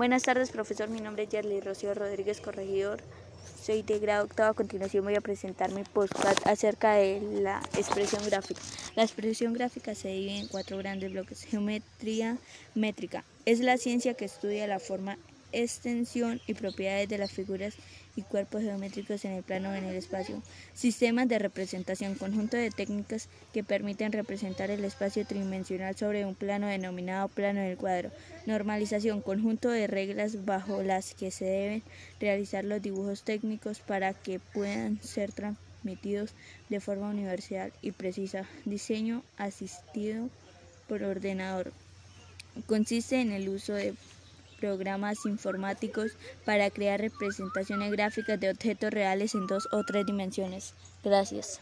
Buenas tardes, profesor. Mi nombre es Yerly Rocío Rodríguez Corregidor. Soy de grado octavo. A continuación voy a presentar mi podcast acerca de la expresión gráfica. La expresión gráfica se divide en cuatro grandes bloques. Geometría métrica. Es la ciencia que estudia la forma, extensión y propiedades de las figuras y cuerpos geométricos en el plano o en el espacio. Sistemas de representación, conjunto de técnicas que permiten representar el espacio tridimensional sobre un plano denominado plano del cuadro. Normalización, conjunto de reglas bajo las que se deben realizar los dibujos técnicos para que puedan ser transmitidos de forma universal y precisa. Diseño asistido por ordenador. Consiste en el uso de programas informáticos para crear representaciones gráficas de objetos reales en dos o tres dimensiones. Gracias.